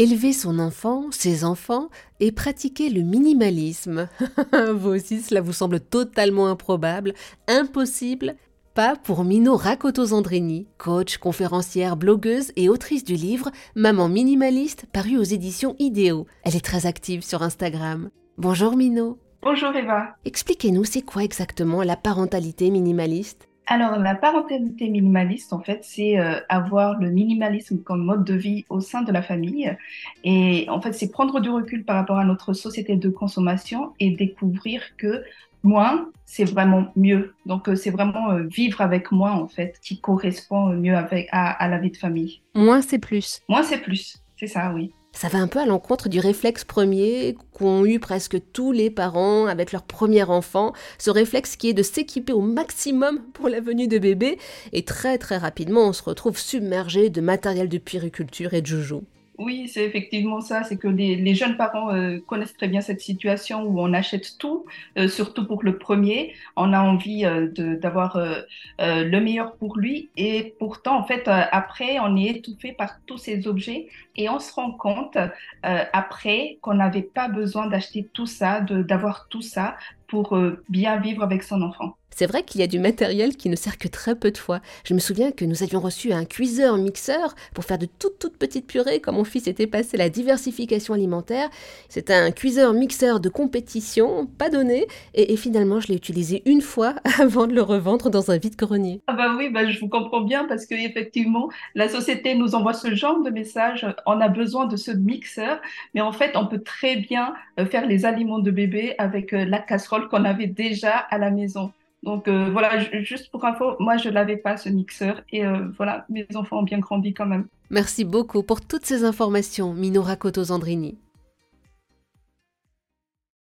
Élever son enfant, ses enfants, et pratiquer le minimalisme. vous aussi, cela vous semble totalement improbable, impossible Pas pour Mino Rakoto-Zandrini, coach, conférencière, blogueuse et autrice du livre Maman minimaliste paru aux éditions Idéo. Elle est très active sur Instagram. Bonjour Mino. Bonjour Eva. Expliquez-nous, c'est quoi exactement la parentalité minimaliste? Alors, la parentalité minimaliste, en fait, c'est euh, avoir le minimalisme comme mode de vie au sein de la famille. Et en fait, c'est prendre du recul par rapport à notre société de consommation et découvrir que moins, c'est vraiment mieux. Donc, euh, c'est vraiment euh, vivre avec moins, en fait, qui correspond mieux avec, à la vie de famille. Moins, c'est plus. Moins, c'est plus. C'est ça, oui. Ça va un peu à l'encontre du réflexe premier qu'ont eu presque tous les parents avec leur premier enfant, ce réflexe qui est de s'équiper au maximum pour la venue de bébé, et très très rapidement on se retrouve submergé de matériel de puériculture et de joujou. Oui, c'est effectivement ça. C'est que les, jeunes parents euh, connaissent très bien cette situation où on achète tout, euh, surtout pour le premier. On a envie euh, d'avoir le meilleur pour lui et pourtant, en fait, après, on est étouffé par tous ces objets et on se rend compte après qu'on n'avait pas besoin d'acheter tout ça, d'avoir tout ça pour bien vivre avec son enfant. C'est vrai qu'il y a du matériel qui ne sert que très peu de fois. Je me souviens que nous avions reçu un cuiseur-mixeur pour faire de toutes toutes petites purées quand mon fils était passé la diversification alimentaire. C'était un cuiseur-mixeur de compétition, pas donné, et, finalement je l'ai utilisé une fois avant de le revendre dans un vide-grenier. Ah bah oui, bah je vous comprends bien parce que effectivement la société nous envoie ce genre de message. On a besoin de ce mixeur, mais en fait on peut très bien euh, faire les aliments de bébé avec euh, la casserole qu'on avait déjà à la maison. Donc euh, voilà, juste pour info, moi je l'avais pas ce mixeur et euh, voilà, mes enfants ont bien grandi quand même. Merci beaucoup pour toutes ces informations, Minora Koto-Zandrini.